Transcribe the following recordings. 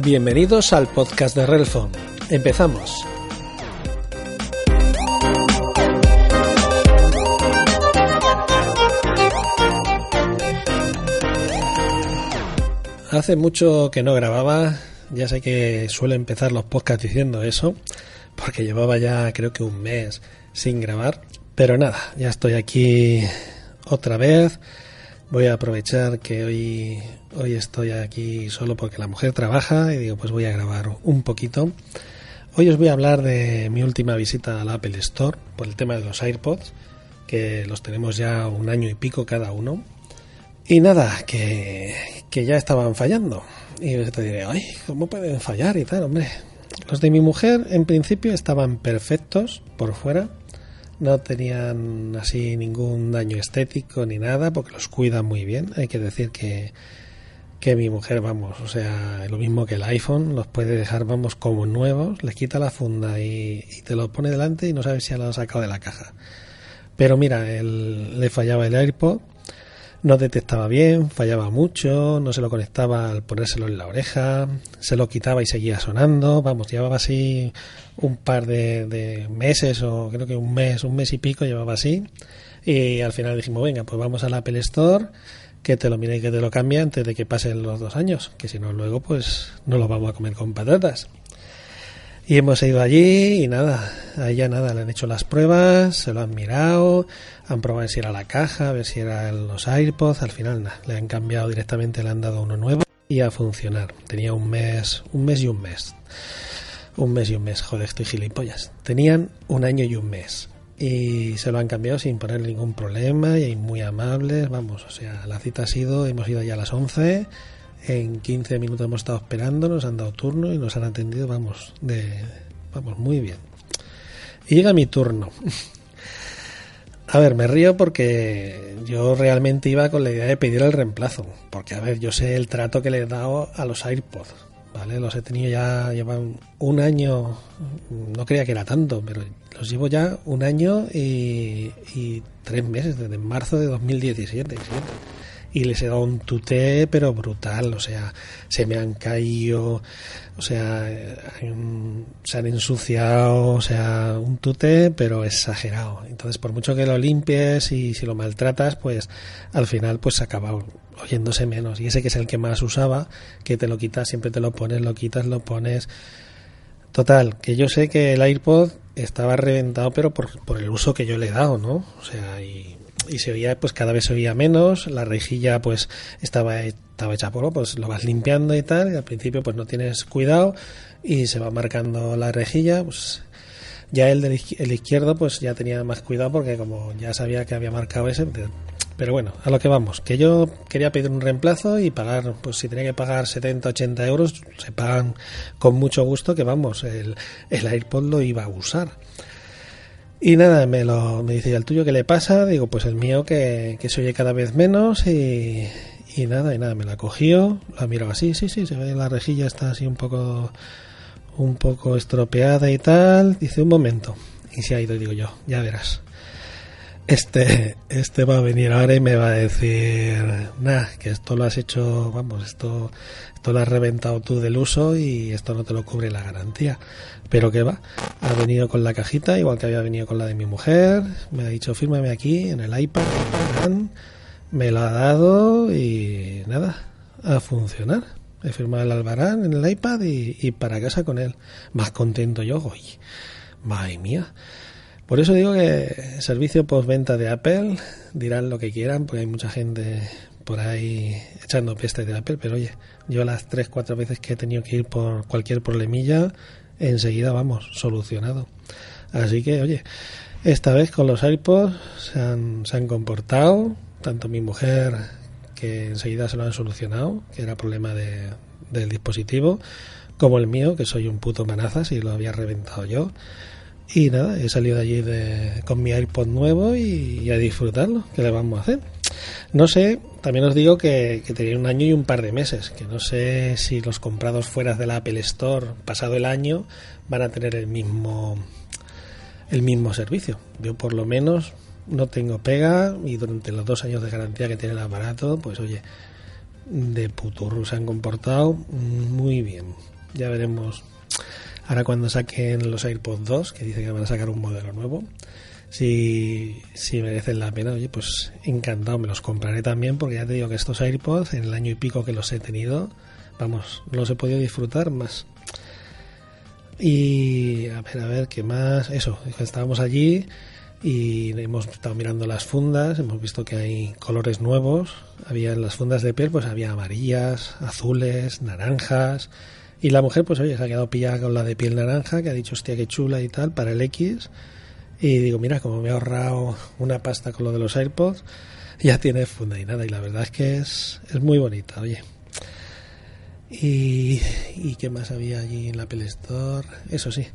Bienvenidos al podcast de Relfon. Empezamos. Hace mucho que no grababa, ya sé que suelo empezar los podcasts diciendo eso, porque llevaba ya creo que un mes sin grabar, pero nada, ya estoy aquí otra vez. Voy a aprovechar que hoy Hoy estoy aquí solo porque la mujer trabaja y digo, pues voy a grabar un poquito. Hoy os voy a hablar de mi última visita al Apple Store por el tema de los AirPods, que los tenemos ya un año y pico cada uno. Y nada, que, que ya estaban fallando. Y te diré, ay, ¿cómo pueden fallar y tal, hombre? Los de mi mujer en principio estaban perfectos por fuera, no tenían así ningún daño estético ni nada porque los cuidan muy bien. Hay que decir que que mi mujer, vamos, o sea, lo mismo que el iPhone, los puede dejar, vamos, como nuevos, les quita la funda y, te lo pone delante y no sabes si lo ha sacado de la caja. Pero mira, él, le fallaba el AirPod, no detectaba bien, fallaba mucho, no se lo conectaba al ponérselo en la oreja, se lo quitaba y seguía sonando, vamos, llevaba así un par de, meses o creo que un mes, un mes y pico llevaba así. Y al final dijimos, venga, pues vamos al Apple Store que te lo mire y que te lo cambie antes de que pasen los dos años, que si no luego pues no lo vamos a comer con patatas. Y hemos ido allí y nada, allá nada, le han hecho las pruebas, se lo han mirado, han probado si era la caja, a ver si eran los AirPods, al final nada, le han cambiado directamente, le han dado uno nuevo y a funcionar. Tenía un mes, un mes y un mes. Un mes y un mes, joder, estoy gilipollas. Tenían un año y un mes y se lo han cambiado sin poner ningún problema y muy amables, vamos, o sea, la cita ha sido, hemos ido ya a las 11, en 15 minutos hemos estado esperando, nos han dado turno y nos han atendido, vamos, de, vamos, muy bien. Y llega mi turno. A ver, me río porque yo realmente iba con la idea de pedir el reemplazo, porque a ver, yo sé el trato que le he dado a los AirPods, ¿vale? Los he tenido ya, llevan un año, no creía que era tanto, pero los llevo ya un año y, tres meses, desde marzo de 2017. Y les he dado un tuté, pero brutal, o sea, se me han caído, o sea, se han ensuciado, o sea, un tute, pero exagerado. Entonces, por mucho que lo limpies y si lo maltratas, pues al final pues se acaba oyéndose menos. Y ese que es el que más usaba, que te lo quitas, siempre te lo pones, lo quitas, lo pones. Total, que yo sé que el AirPod estaba reventado, pero por, por el uso que yo le he dado, ¿no? O sea, y, se oía, pues cada vez se oía menos, la rejilla pues estaba, estaba hecha polvo, pues lo vas limpiando y tal, y al principio pues no tienes cuidado y se va marcando la rejilla, pues ya el del el izquierdo pues ya tenía más cuidado porque como ya sabía que había marcado ese, pero bueno, a lo que vamos, que yo quería pedir un reemplazo y pagar, pues si tenía que pagar 70, 80 euros, se pagan con mucho gusto, que vamos, el, el AirPod lo iba a usar. Y nada, me, lo, me dice, ¿y el tuyo qué le pasa? Digo, pues el mío que, que se oye cada vez menos y, y nada, y nada, me la cogió, la miraba así, sí, sí, se ve la rejilla está así un poco, un poco estropeada y tal. Dice, un momento. Y se ha ido, digo yo, ya verás este, este va a venir ahora y me va a decir, nada, que esto lo has hecho, vamos, esto, esto lo has reventado tú del uso y esto no te lo cubre la garantía. Pero que va, ha venido con la cajita, igual que había venido con la de mi mujer, me ha dicho, fírmame aquí en el iPad, me lo ha dado y nada, a funcionar. He firmado el albarán en el iPad y, y para casa con él. Más contento yo, hoy. Madre mía. Por eso digo que servicio postventa de Apple dirán lo que quieran, porque hay mucha gente por ahí echando peste de Apple, pero oye, yo las tres, cuatro veces que he tenido que ir por cualquier problemilla, enseguida vamos, solucionado. Así que, oye, Esta vez con los iPods se han, se han comportado, tanto mi mujer, que enseguida se lo han solucionado, que era problema de, del dispositivo, como el mío, que soy un puto manazas y lo había reventado yo. Y nada, he salido de allí de, con mi iPod nuevo y, a disfrutarlo. ¿Qué le vamos a hacer? No sé, también os digo que, tenía un año y un par de meses, que no sé si los comprados fuera de la Apple Store pasado el año van a tener el mismo el mismo servicio. Yo por lo menos no tengo pega y durante los dos años de garantía que tiene el aparato, pues oye, de puturro se han comportado muy bien. Ya veremos ahora cuando saquen los AirPods 2, que dicen que van a sacar un modelo nuevo. Si, si merecen la pena, oye, pues encantado, me los compraré también porque ya te digo que estos AirPods, en el año y pico que los he tenido, vamos, los he podido disfrutar más. Y a ver, a ver, ¿qué más? Eso, estábamos allí y hemos estado mirando las fundas, hemos visto que hay colores nuevos, había en las fundas de piel, pues había amarillas, azules, naranjas, y la mujer, pues oye, se ha quedado pillada con la de piel naranja, que ha dicho, hostia, qué chula y tal, para el X, y digo, mira, como me he ahorrado una pasta con lo de los AirPods, ya tiene funda y nada, y la verdad es que es, es muy bonita, oye. Y, y qué más había allí en la Apple Store, eso sí,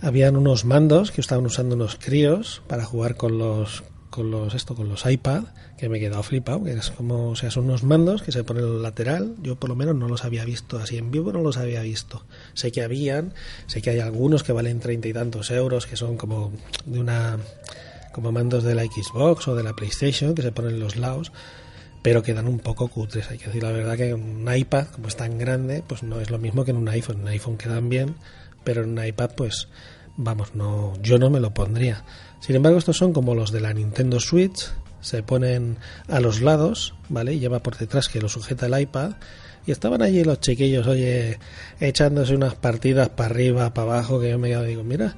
habían unos mandos que estaban usando unos críos para jugar con los con los esto con los iPad que me he quedado flipado que es como o sea son unos mandos que se ponen lateral. Yo por lo menos no los había visto así en vivo no los había visto. Sé que habían sé que hay algunos que valen treinta y tantos euros que son como de una como mandos de la Xbox o de la PlayStation que se ponen en los lados pero quedan un poco cutres. Hay que decir la verdad que un iPad como es tan grande pues no es lo mismo que en un iPhone. Un iPhone quedan bien pero en un iPad pues vamos, no yo no me lo pondría. Sin embargo, estos son como los de la Nintendo Switch, se ponen a los lados, ¿vale? Y lleva por detrás que lo sujeta el iPad. Y estaban allí los chiquillos, oye, echándose unas partidas para arriba, para abajo, que yo me quedo digo, mira,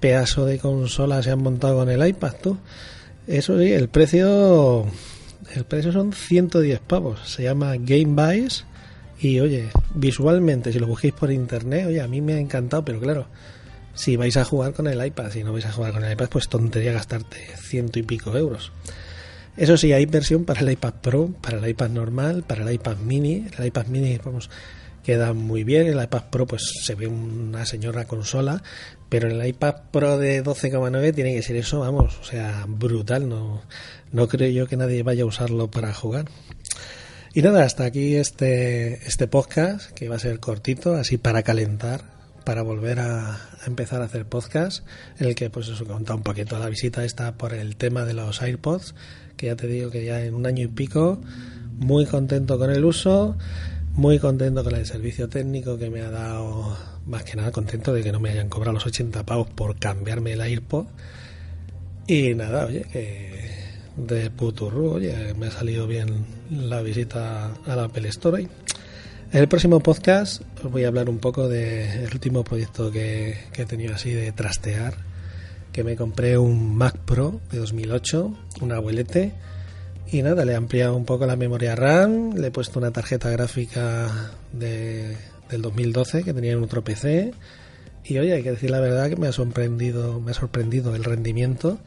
pedazo de consola se han montado con el iPad, tú. Eso sí, el precio, el precio son 110 pavos. Se llama Game Buys y oye, visualmente, si lo busquéis por internet, oye, a mí me ha encantado, pero claro, si vais a jugar con el iPad, si no vais a jugar con el iPad, pues tontería gastarte ciento y pico euros. Eso sí, hay versión para el iPad Pro, para el iPad normal, para el iPad mini. El iPad mini, vamos, queda muy bien. El iPad Pro, pues se ve una señora consola. Pero el iPad Pro de 12,9 tiene que ser eso, vamos, o sea, brutal. No, no creo yo que nadie vaya a usarlo para jugar. Y nada, hasta aquí este, este podcast, que va a ser cortito, así para calentar, para volver a, empezar a hacer podcast, en el que pues eso conta un poquito la visita esta por el tema de los AirPods, que ya te digo que ya en un año y pico, muy contento con el uso, muy contento con el servicio técnico que me ha dado, más que nada contento de que no me hayan cobrado los 80 pavos por cambiarme el AirPod. Y nada, oye, que de puturru, oye, me ha salido bien la visita a la Apple Store. En el próximo podcast os voy a hablar un poco del último proyecto que, he tenido así de trastear, que me compré un Mac Pro de 2008, un abuelete, y nada, le he ampliado un poco la memoria RAM, le he puesto una tarjeta gráfica de, del 2012 que tenía en otro PC, y oye, hay que decir la verdad que me ha sorprendido, me ha sorprendido el rendimiento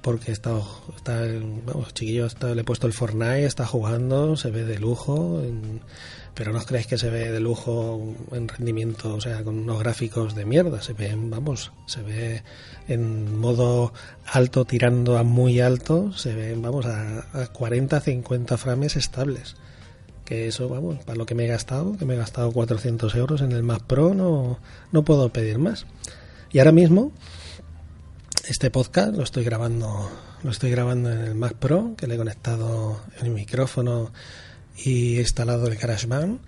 porque está, está vamos, chiquillo, está, le he puesto el Fortnite, está jugando, se ve de lujo, pero no os creéis que se ve de lujo en rendimiento, o sea, con unos gráficos de mierda, se ve, vamos, se ve en modo alto tirando a muy alto, se ve, vamos, a, a 40, 50 frames estables. Que eso, vamos, para lo que me he gastado, que me he gastado 400 euros en el Mac Pro, no, no puedo pedir más. Y ahora mismo, este podcast lo estoy grabando, lo estoy grabando en el Mac Pro, que le he conectado el micrófono y he instalado el GarageBand.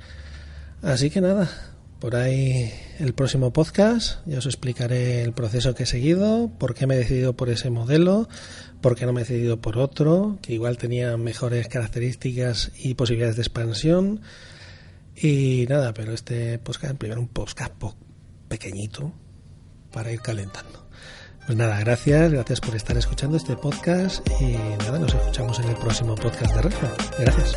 Así que nada, por ahí el próximo podcast ya os explicaré el proceso que he seguido, por qué me he decidido por ese modelo, por qué no me he decidido por otro, que igual tenía mejores características y posibilidades de expansión. Y nada, pero este podcast, primero un podcast pequeñito para ir calentando. Pues nada, gracias, gracias por estar escuchando este podcast y nada, nos escuchamos en el próximo podcast de Refa. Gracias.